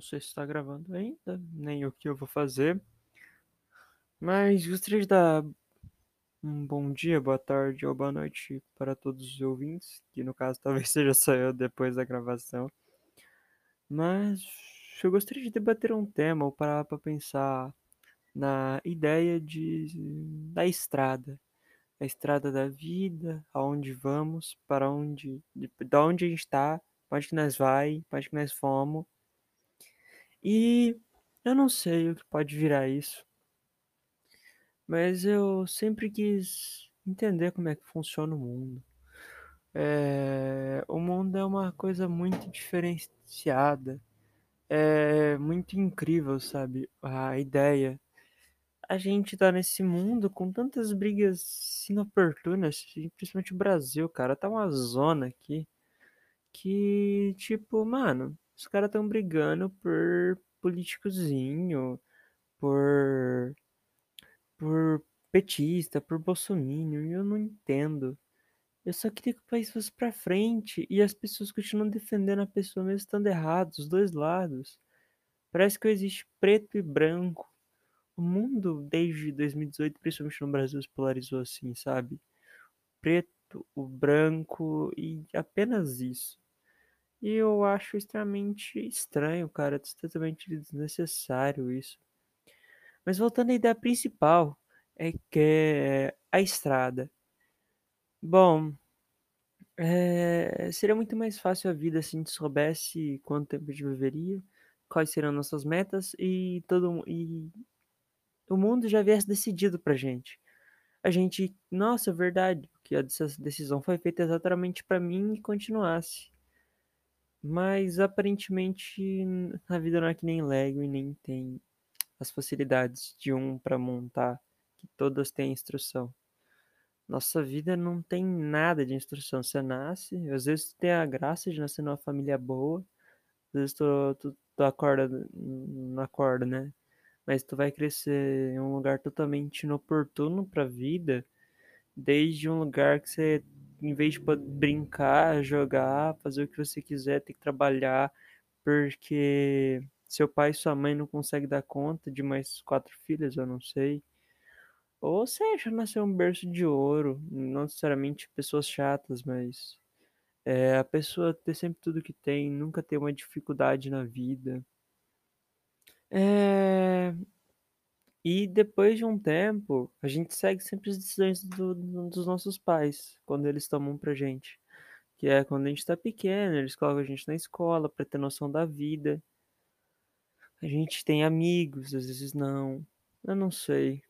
sei se está gravando ainda, nem o que eu vou fazer. Mas gostaria de dar um bom dia, boa tarde ou boa noite para todos os ouvintes, que no caso talvez seja só eu depois da gravação. Mas eu gostaria de debater um tema ou parar para pensar na ideia de da estrada, a estrada da vida, aonde vamos, para onde, de, da onde a gente está, para onde que nós vai, para onde que nós fomos. E eu não sei o que pode virar isso, mas eu sempre quis entender como é que funciona o mundo. É, o mundo é uma coisa muito diferenciada, é muito incrível, sabe? A ideia. A gente tá nesse mundo com tantas brigas inoportunas, principalmente o Brasil, cara, tá uma zona aqui que, tipo, mano, os caras tão brigando por políticozinho, por por petista, por bolsominion, e eu não entendo. Eu só queria que o país fosse pra frente e as pessoas continuam defendendo a pessoa mesmo estando errados, os dois lados. Parece que existe preto e branco. O mundo, desde 2018, principalmente no Brasil, se polarizou assim, sabe? Preto, o branco e apenas isso. E eu acho extremamente estranho, cara, totalmente desnecessário isso. Mas voltando à ideia principal, é que é a estrada. Bom, é, seria muito mais fácil a vida se a gente soubesse quanto tempo a gente viveria, quais seriam nossas metas e todo e o mundo já viesse decidido pra gente. A gente, nossa, é verdade, que a decisão foi feita exatamente para mim e continuasse. Mas aparentemente a vida não é que nem Lego e nem tem as facilidades de um para montar, que todas têm instrução. Nossa vida não tem nada de instrução. Você nasce, às vezes tu tem a graça de nascer numa família boa, às vezes tu, tu, tu acorda, não acorda, né? Mas tu vai crescer em um lugar totalmente inoportuno pra vida, desde um lugar que você, em vez de brincar, jogar, fazer o que você quiser, tem que trabalhar, porque seu pai e sua mãe não conseguem dar conta de mais quatro filhas, eu não sei. Ou seja, nasceu um berço de ouro, não necessariamente pessoas chatas, mas é, a pessoa ter sempre tudo que tem, nunca ter uma dificuldade na vida. É... E depois de um tempo, a gente segue sempre as decisões do, dos nossos pais, quando eles tomam pra gente. Que é quando a gente tá pequeno, eles colocam a gente na escola pra ter noção da vida. A gente tem amigos, às vezes não. Eu não sei.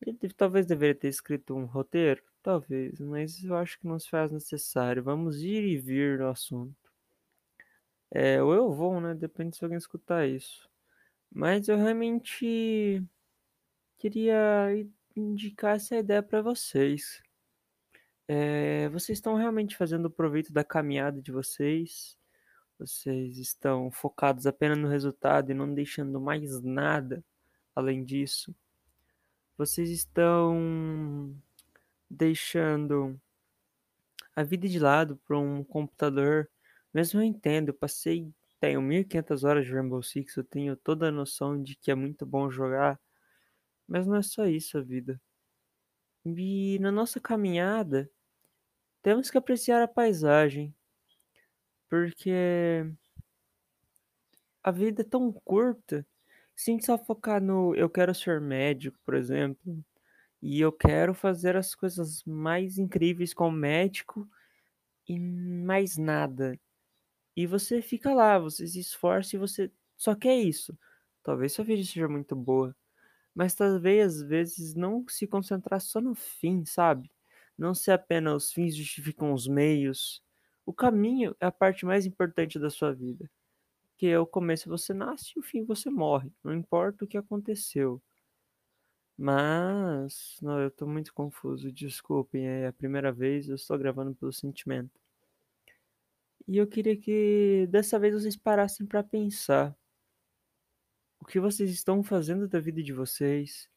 Ele talvez deveria ter escrito um roteiro, talvez, mas eu acho que não se faz necessário. Vamos ir e vir no assunto. É, ou eu vou, né? Depende se alguém escutar isso. Mas eu realmente queria indicar essa ideia para vocês. É, vocês estão realmente fazendo proveito da caminhada de vocês? Vocês estão focados apenas no resultado e não deixando mais nada além disso? Vocês estão deixando a vida de lado para um computador. Mesmo eu entendo, eu passei, tenho 1500 horas de Rainbow Six, eu tenho toda a noção de que é muito bom jogar, mas não é só isso a vida. E na nossa caminhada, temos que apreciar a paisagem, porque a vida é tão curta se a gente só focar no eu quero ser médico, por exemplo, e eu quero fazer as coisas mais incríveis como médico e mais nada. E você fica lá, você se esforça e você só quer isso. Talvez sua vida seja muito boa, mas talvez às vezes não se concentrar só no fim, sabe? Não ser apenas os fins justificam os meios. O caminho é a parte mais importante da sua vida que o começo você nasce e o fim você morre, não importa o que aconteceu. Mas, não, eu tô muito confuso, desculpem, é a primeira vez, eu estou gravando pelo sentimento. E eu queria que dessa vez vocês parassem para pensar o que vocês estão fazendo da vida de vocês,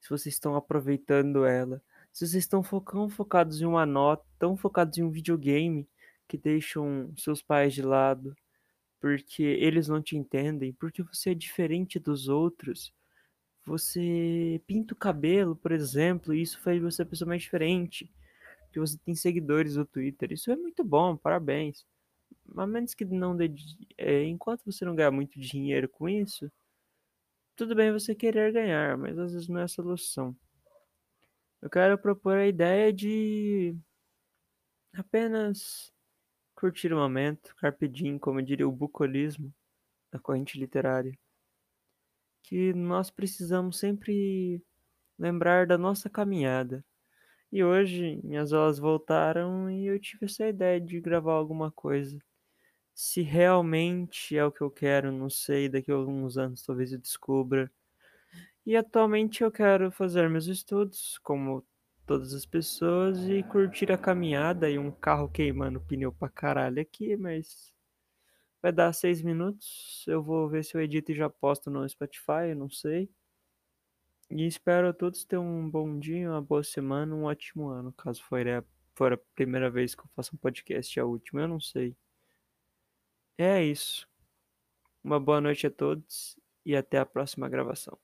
se vocês estão aproveitando ela, se vocês estão focando, focados em uma nota, tão focados em um videogame que deixam seus pais de lado, porque eles não te entendem, porque você é diferente dos outros. Você pinta o cabelo, por exemplo, e isso faz você a pessoa mais diferente. Que você tem seguidores no Twitter. Isso é muito bom, parabéns. A menos que não dê. É, enquanto você não ganhar muito dinheiro com isso, tudo bem você querer ganhar, mas às vezes não é a solução. Eu quero propor a ideia de apenas curtir o momento, carpe diem, como diria o bucolismo da corrente literária. Que nós precisamos sempre lembrar da nossa caminhada. E hoje minhas aulas voltaram e eu tive essa ideia de gravar alguma coisa. Se realmente é o que eu quero, não sei, daqui a alguns anos talvez eu descubra. E atualmente eu quero fazer meus estudos, como todas as pessoas, e curtir a caminhada e um carro queimando pneu pra caralho aqui, mas vai dar seis minutos. Eu vou ver se eu edito e já posto no Spotify, não sei. E espero a todos ter um bom dia, uma boa semana, um ótimo ano, caso for a, for a primeira vez que eu faço um podcast, a última, eu não sei. É isso. Uma boa noite a todos e até a próxima gravação.